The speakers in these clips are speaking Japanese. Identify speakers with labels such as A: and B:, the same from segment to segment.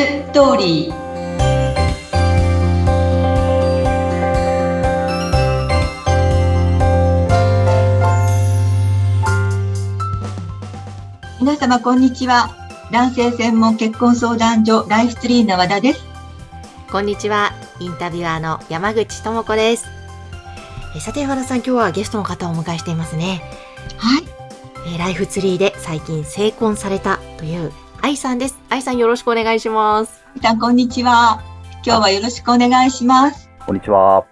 A: ストーリー皆様こんにちは男性専門結婚相談所ライフツリーの和田です
B: こんにちは。インタビュアーの山口智子です。えさて、和田さん、今日はゲストの方をお迎えしていますね。
A: はい
B: えーライフツリーで最近成婚されたという愛さんです。愛さんよろしくお願いします。
A: 皆さんこんにちは今日はよろしくお願いします
C: こんにちは。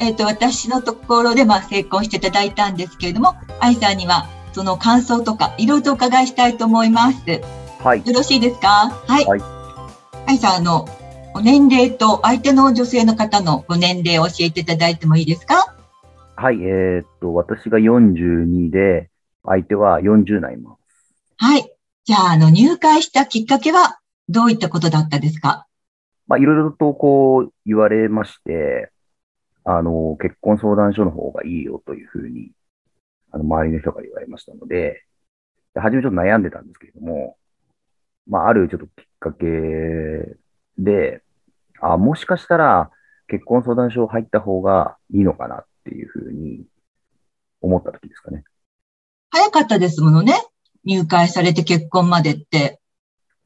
A: えっ、と私のところでまあ成婚していただいたんですけれども愛さんにはその感想とかいろいろとお伺いしたいと思いますよ
C: はい。
A: ろしいですか？はい、
C: はい
A: 愛さんあのお年齢と相手の女性の方のご年齢を教えていただいてもいいですか？
C: はい。えーっと、私が42で、相手は40になります。
A: はいじゃああの入会したきっかけはどういったことだったですか？
C: まあ、いろいろとこう言われまして、あの、結婚相談所の方がいいよというふうに、あの、周りの人から言われましたので、で初めちょっと悩んでたんですけれども、まあ、あるちょっときっかけで、あ、もしかしたら結婚相談所入った方がいいのかなっていうふうに思った時ですかね。
A: 早かったですものね入会されて結婚までって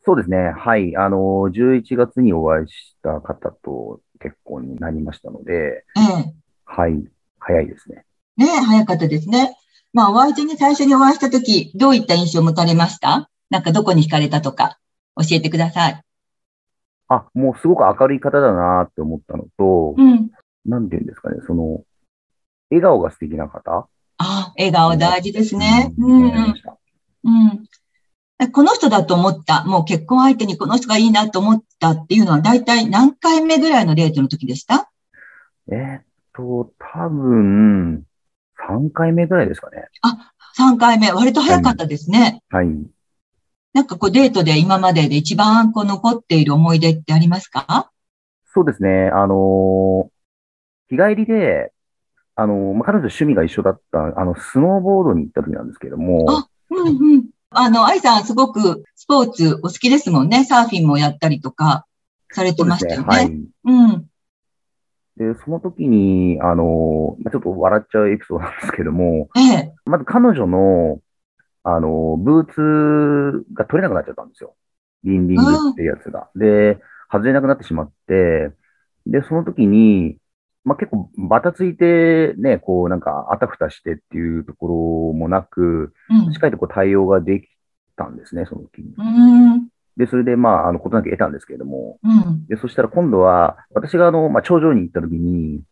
C: そうですね。はい。あの、11月にお会いした方と結婚になりましたので、
A: ええ
C: はい。早いですね。
A: ねえ、早かったですね。まあ、お相手に最初にお会いしたとき、どういった印象を持たれました？なんかどこに惹かれたとか、教えてください。
C: あ、もうすごく明るい方だなって思ったのと、
A: うん。
C: なんていうんですかね、その、笑顔が素敵な方。
A: ああ、笑顔大事ですね。う
C: うん
A: ん、うんうん。この人だと思った、もう結婚相手にこの人がいいなと思ったっていうのは、大体何回目ぐらいのデートの時でした？
C: えーっと、多分、3回目ぐらいですかね。
A: ?3 回目。割と早かったですね。
C: はい。
A: なんかこうデートで今までで一番こう残っている思い出ってありますか？
C: そうですね。あのー日帰りで、あのーまあ、彼女と趣味が一緒だった、あの、スノーボードに行った時なんですけども、
A: あうんうん。あの、愛さんすごくスポーツお好きですもんね。サーフィンもやったりとかされてますした
C: ね。
A: よね。
C: はい。
A: うん。
C: で、その時に、あの、まあちょっと笑っちゃうエピソードなんですけども、
A: ええ。
C: まず彼女の、あの、ブーツが取れなくなっちゃったんですよ。リンリングってやつが。で、外れなくなってしまって、で、その時に、まあ、結構バタついてね、こうなんかあたふたしてっていうところもなく、
A: うん
C: しっかりとこう対応ができたんですね、その時に。
A: うん。
C: で、それでまあ、あの、ことなく得たんですけれども、
A: うん。
C: で、そしたら今度は、私があの、まあ、頂上に行った時に、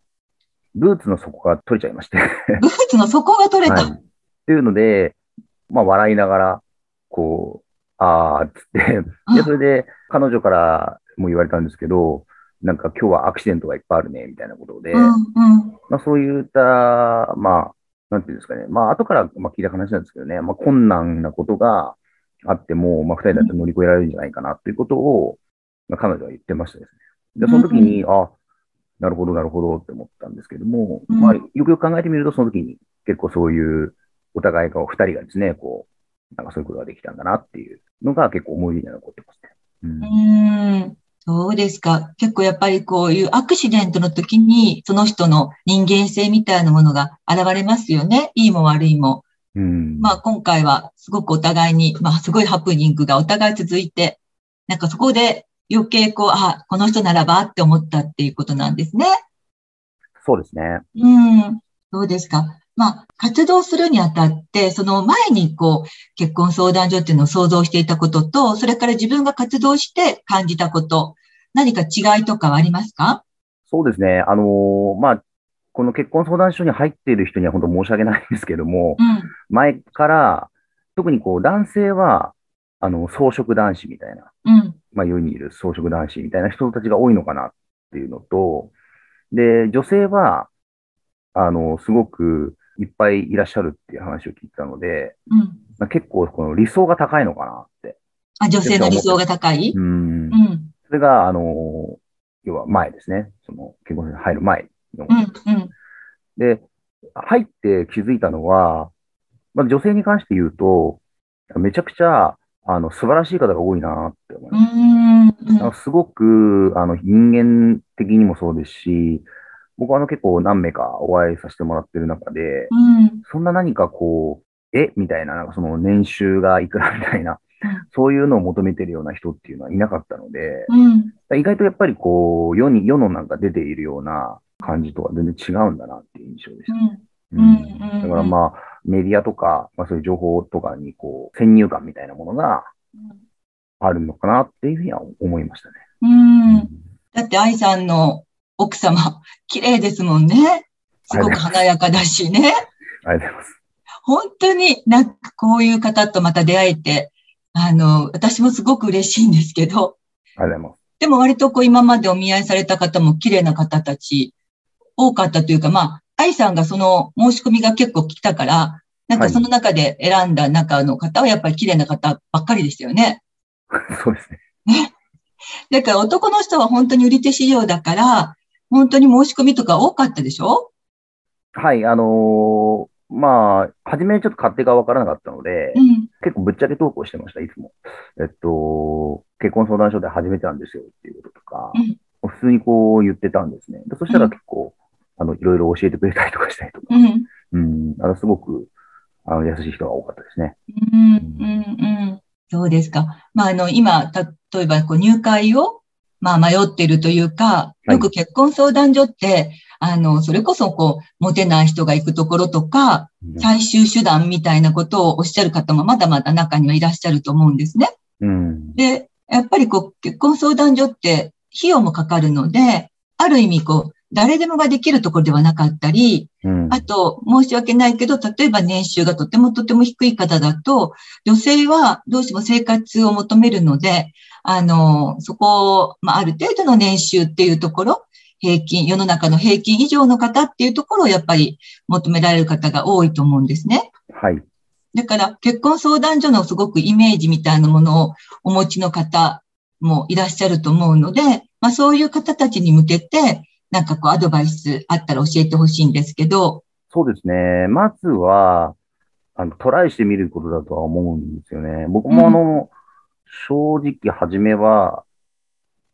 C: ブーツの底が取れちゃいまして、
A: ブーツの底が取れた。
C: はい。っていうので、まあ、笑いながら、こう、あーっつって、で、それで、彼女からも言われたんですけど、なんか今日はアクシデントがいっぱいあるね、みたいなことで、
A: うん。うん。
C: まあ、そういった、まあ、なんていうんですかね、まあ、後からまあ聞いた話なんですけどね、まあ、困難なことがあっても、まあ、二人だって乗り越えられるんじゃないかな、ということを、まあ、彼女は言ってましたですね。で、その時に、あ、なるほど、なるほどって思ったんですけども、
A: うん
C: まあ、よくよく考えてみると、その時に結構そういう、お互いが、二人がですね、こう、なんかそういうことができたんだなっていうのが結構思い出に残ってますね。うん
A: うん。そうですか。結構やっぱりこういうアクシデントの時に、その人の人間性みたいなものが現れますよね。いいも悪いも。
C: うん。
A: まあ今回はすごくお互いに、まあすごいハプニングがお互い続いて、なんかそこで余計こう、あ、この人ならばって思ったっていうことなんですね。
C: そうですね。
A: うん。そうですか？まあ活動するにあたって、その前にこう結婚相談所っていうのを想像していたことと、それから自分が活動して感じたこと、何か違いとかはありますか？
C: そうですね。あのーまあ、この結婚相談所に入っている人には本当申し訳ないんですけども、
A: うん。
C: 前から、特にこう男性は、あの、草食男子みたいな、
A: うん。
C: まあ世にいる草食男子みたいな人たちが多いのかなっていうのと、で、女性は、あの、すごくいっぱいいらっしゃるっていう話を聞いたので、
A: うん。
C: まあ、結構この理想が高いのかなって。
A: あ、女性の理想が高い？
C: うん
A: う。ん。
C: それが、あの、要は前ですね。その結婚に入る前の
A: うん。うん。
C: で、入って気づいたのは、まあ、女性に関して言うと、めちゃくちゃ、あの、素晴らしい方が多いなって思います。
A: ん。
C: なんかすごく、あの、人間的にもそうですし、僕はあの結構何名かお会いさせてもらってる中で、
A: うん。
C: そんな何かこう、え？みたいな、なんかその年収がいくらみたいな
A: うん、
C: そういうのを求めてるような人っていうのはいなかったので、
A: うん。
C: 意外とやっぱりこう、世に、世のなんか出ているような感じとは全然違うんだなっていう印象でした。
A: うん
C: だからまあ、メディアとか、まあそういう情報とかにこう、先入観みたいなものがあるのかなっていうふうには思いましたね。
A: うん。だって愛さんの奥様、綺麗ですもんね。すごく華やかだしね。
C: ありがとうございます。
A: 本当になんかこういう方とまた出会えて、あの、私もすごく嬉しいんですけど、
C: ありがとうございます。
A: でも割とこう今までお見合いされた方も綺麗な方たち多かったというか、まあ、愛さんがその申し込みが結構来たから、なんかその中で選んだ中の方はやっぱり綺麗な方ばっかりでしたよね。
C: そうですね。
A: だから男の人は本当に売り手市場だから、本当に申し込みとか多かったでしょ？
C: はい、あのーまあ、初めちょっと勝手がわからなかったので、
A: うん。
C: 結構ぶっちゃけ投稿してました、いつも。えっと、結婚相談所で初めてなんですよっていうこととか、
A: うん
C: 普通にこう言ってたんですね。でそしたら結構、あの、いろいろ教えてくれたりとかしたりとか、
A: うん。
C: うん、あの、すごく、あの、優しい人が多かったですね。
A: うん。うん。うん。そうですか。まあ、あの、今、例えば、こう、入会を、まあ、迷っているというか、よく結婚相談所って、あの、それこそ、こう、モテない人が行くところとか、
C: うん
A: 最終手段みたいなことをおっしゃる方もまだまだ中にはいらっしゃると思うんですね。
C: うん。
A: で、やっぱりこう、結婚相談所って費用もかかるので、ある意味こう、誰でもができるところではなかったり、
C: うん。
A: あと、申し訳ないけど、例えば年収がとてもとても低い方だと、女性はどうしても生活を求めるので、あの、そこを、まあ、ある程度の年収っていうところ、平均、世の中の平均以上の方っていうところをやっぱり求められる方が多いと思うんですね。
C: はい。
A: だから、結婚相談所のすごくイメージみたいなものをお持ちの方もいらっしゃると思うので、まあそういう方たちに向けて、なんかこうアドバイスあったら教えてほしいんですけど、
C: そうですね。まずは、あの、トライしてみることだとは思うんですよね。僕もあの、正直、初めは、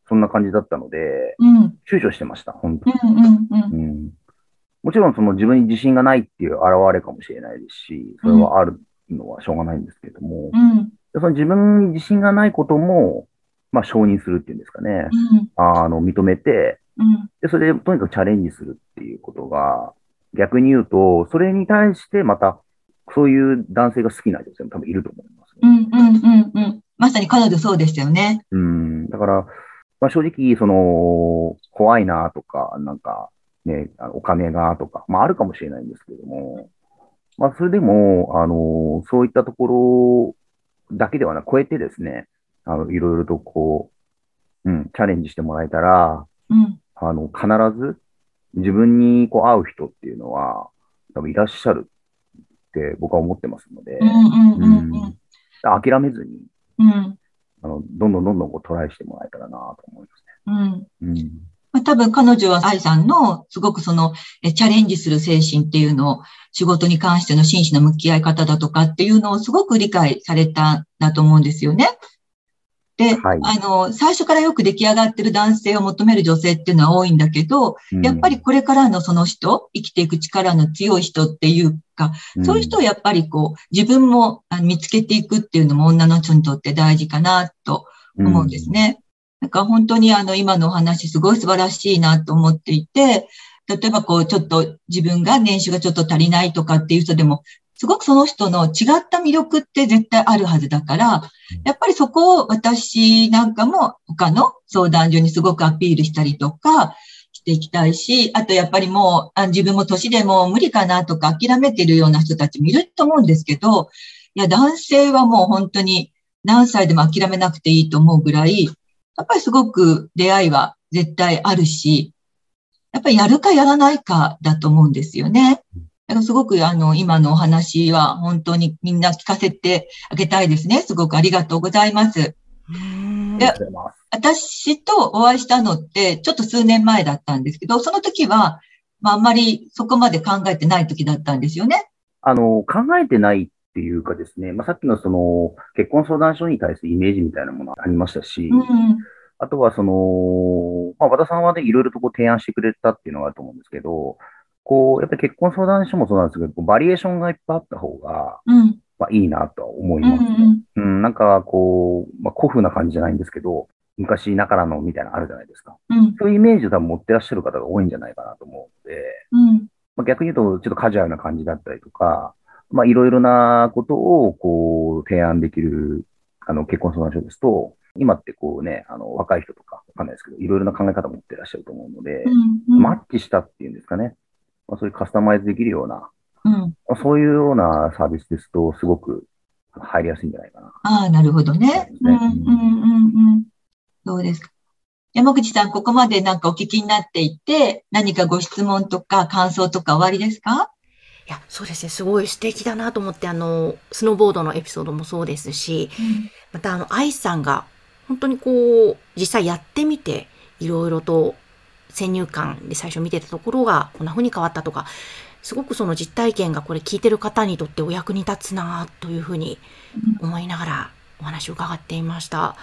C: そんな感じだったので、
A: うん、
C: 躊躇してました、本当
A: うん、うん、うん。
C: うんもちろんその自分に自信がないっていう現れかもしれないですし、それはあるのはしょうがないんですけれども、
A: うん、
C: でその自分に自信がないことも、まあ承認するっていうんですかね。あの、認めて、
A: うん、
C: で、それでとにかくチャレンジするっていうことが、逆に言うと、それに対してまた、そういう男性が好きな女性も多分いると思います、
A: うん、うん、うん、うん。まさに彼女そうでしたよね。
C: うん。だから、まあ正直、その、怖いなとか、なんか、ね、お金がとか、まああるかもしれないんですけども、まあそれでも、あの、そういったところだけではなく、超えてですね、あの、いろいろとこう、うん、チャレンジしてもらえたら、
A: うん、
C: あの、必ず自分にこう会う人っていうのは、多分いらっしゃるって僕は思ってますので。諦めずに、
A: うん、
C: あの、どんどんどんどんこうトライしてもらえたらなと思いますね。
A: うん。
C: うん。
A: まあ、多分彼女は愛さんのすごくそのえチャレンジする精神っていうのを仕事に関しての真摯な向き合い方だとかっていうのをすごく理解されたんだと思うんですよね。で、
C: はい。
A: あの、最初からよく出来上がってる男性を求める女性っていうのは多いんだけど、
C: うん。
A: やっぱり、これからのその人、生きていく力の強い人っていうか、そういう人をやっぱりこう、自分も見つけていくっていうのも女の人にとって大事かなと思うんですね。なんか本当にあの今のお話すごい素晴らしいなと思っていて、例えばこうちょっと自分が年収がちょっと足りないとかっていう人でも、すごくその人の違った魅力って絶対あるはずだから、やっぱりそこを私なんかも他の相談所にすごくアピールしたりとかしていきたいし、あとやっぱりもうあ自分も年でも無理かなとか諦めてるような人たちもいると思うんですけど、いや男性はもう本当に何歳でも諦めなくていいと思うぐらい、やっぱりすごく出会いは絶対あるし、やっぱりやるかやらないかだと思うんですよね。だからすごくあの今のお話は本当にみんな聞かせてあげたいですね。すごくありがとうございます。
B: うん
A: で
C: ありがとうございます。
A: 私とお会いしたのってちょっと数年前だったんですけど、その時は、まああんまりそこまで考えてない時だったんですよね。
C: あの、考えてないっっていうかですね、まあ、さっきのその結婚相談所に対するイメージみたいなものありましたし、
A: うんうん
C: あとはその、まあ、和田さんはね、いろいろとこう提案してくれたっていうのがあると思うんですけど、こう、やっぱり結婚相談所もそうなんですけど、バリエーションがいっぱいあった方が、
A: うん
C: まあ、いいなとは思い
A: うん
C: ますね。
A: うん
C: うん、なんかこう、まあ、古風な感じじゃないんですけど、昔ながらのみたいなのあるじゃないですか。
A: うん
C: そういうイメージを多分持ってらっしゃる方が多いんじゃないかなと思うので、
A: うん
C: まあ、逆に言うと、ちょっとカジュアルな感じだったりとか、まあ、いろいろなことを、こう、提案できる、あの、結婚相談所ですと、今ってこうね、あの、若い人とか、わかんないですけど、いろいろな考え方を持ってらっしゃると思うので、
A: うん
C: マッチしたっていうんですかね。まあ、そういうカスタマイズできるような、
A: うん
C: まあそういうようなサービスですと、すごく入りやすいんじゃないかな。
A: ああ、なるほどね。
C: そう
A: んうんうんうん。どうですか。山口さん、ここまでなんかお聞きになっていて、何かご質問とか感想とかおありですか？
B: いや、そうですね。すごい素敵だなと思って、あの、スノーボードのエピソードもそうですし、またあの、愛さんが、本当にこう、実際やってみて、いろいろと先入観で最初見てたところが、こんな風に変わったとか、すごくその実体験がこれ聞いてる方にとってお役に立つなというふうに思いながらお話を伺っていました。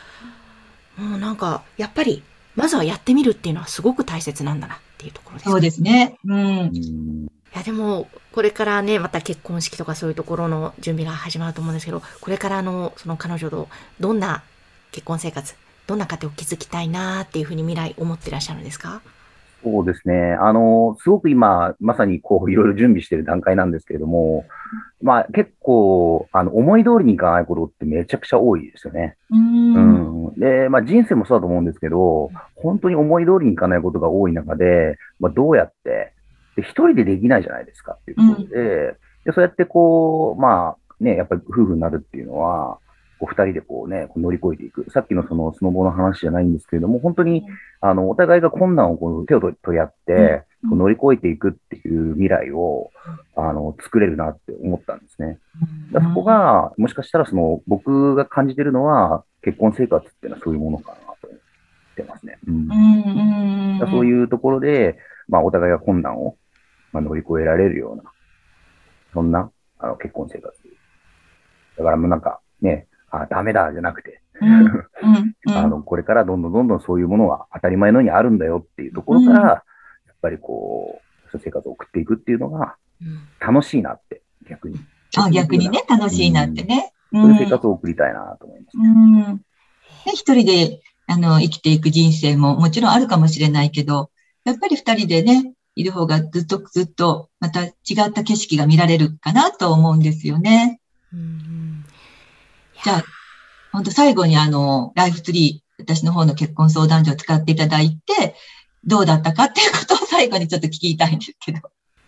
B: もうなんか、やっぱり、まずはやってみるっていうのはすごく大切なんだなっていうところです。
A: そうですね。うん。
C: うん
B: いやでも、これからね、また結婚式とかそういうところの準備が始まると思うんですけど、これからの、その彼女とどんな結婚生活、どんな家庭を築きたいなっていうふうに未来思ってらっしゃるんですか？
C: そうですね。あの、すごく今、まさにこう、いろいろ準備している段階なんですけれども、まあ結構、あの、思い通りにいかないことってめちゃくちゃ多いですよね。
A: うん。
C: う
A: うん
C: ん。で、まあ人生もそうだと思うんですけど、本当に思い通りにいかないことが多い中で、まあどうやって、で一人でできないじゃないですかっていうところで、でそうやってこう、まあね、やっぱり夫婦になるっていうのは、こう二人でこうね、乗り越えていく。さっきのそのスノボの話じゃないんですけれども、本当に、あの、お互いが困難をこう手を取り合って、
A: うん
C: こう乗り越えていくっていう未来を、あの、作れるなって思ったんですね。だそこが、もしかしたらその、僕が感じてるのは、結婚生活っていうのはそういうものかなと思ってますね。うん。そういうところで、まあ、お互いが困難を、まあ、乗り越えられるような、そんな、あの、結婚生活。だからもうなんか、ね、あ、ダメだ、じゃなくて、あの、これからどんどんどんどんそういうものが当たり前のようにあるんだよっていうところから、
A: うん
C: やっぱりこう、生活を送っていくっていうのが
B: うん
C: 楽しいなって、逆に。
A: あ、逆にね、楽しいなってね。う
C: そういう生活を送りたいなと思います。
A: うん。ね、一人で、あの、生きていく人生ももちろんあるかもしれないけど、やっぱり二人でね、いる方がずっとずっと、また違った景色が見られるかなと思うんですよね。
B: うんうん
A: じゃあ、本当最後にあの、ライフツリー、私の方の結婚相談所を使っていただいて、どうだったかっていうことを最後にちょっと聞きたいんですけど。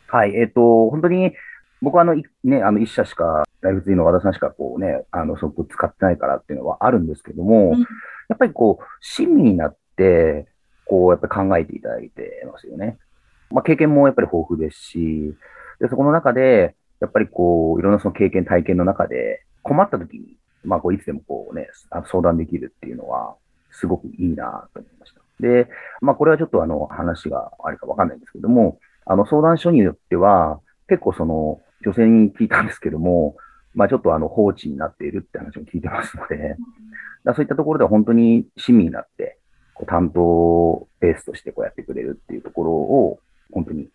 C: はい、えっ、と、本当に、僕はあの、いね、あの、一社しか、ライフツリーの和田さんしかこうね、あの、そこ使ってないからっていうのはあるんですけども、
A: うん
C: やっぱりこう、親身になって、こう、やっぱり考えていただいてますよね。まあ、経験もやっぱり豊富ですし、で、そこの中で、やっぱりこう、いろんなその経験、体験の中で、困った時に、まあ、こう、いつでもこうね、あ相談できるっていうのは、すごくいいなと思いました。で、まあ、これはちょっとあの、話があるかわかんないんですけども、あの、相談所によっては、結構その、女性に聞いたんですけども、まあ、ちょっとあの、放置になっているって話も聞いてますので、だそういったところでは本当に親身になって、こう担当ベースとしてこうやってくれるっていうところを、本当に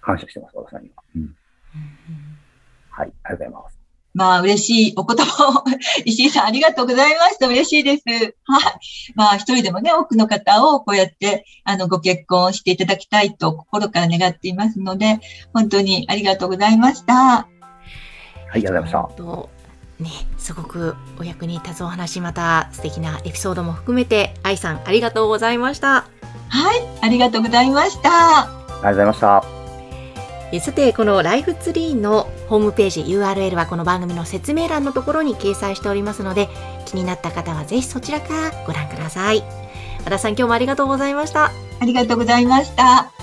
C: 感謝してます、和田さんには。うん。はい、ありがとうございます。
A: まあ、嬉しいお言葉を、石井さんありがとうございました。嬉しいです。はい。まあ、一人でもね、多くの方をこうやって、あの、ご結婚していただきたいと心から願っていますので、本当にありがとうございました。
C: はい、ありがとうございまし
B: とね、すごくお役に立つお話、また素敵なエピソードも含めて、愛さんありがとうございました。
A: はい、ありがとうございました。
C: た。ありがとうございました。
B: さて、このライフツリーのホームページ URL はこの番組の説明欄のところに掲載しておりますので、気になった方はぜひそちらからご覧ください。和田さん、今日もありがとうございました。
A: ありがとうございました。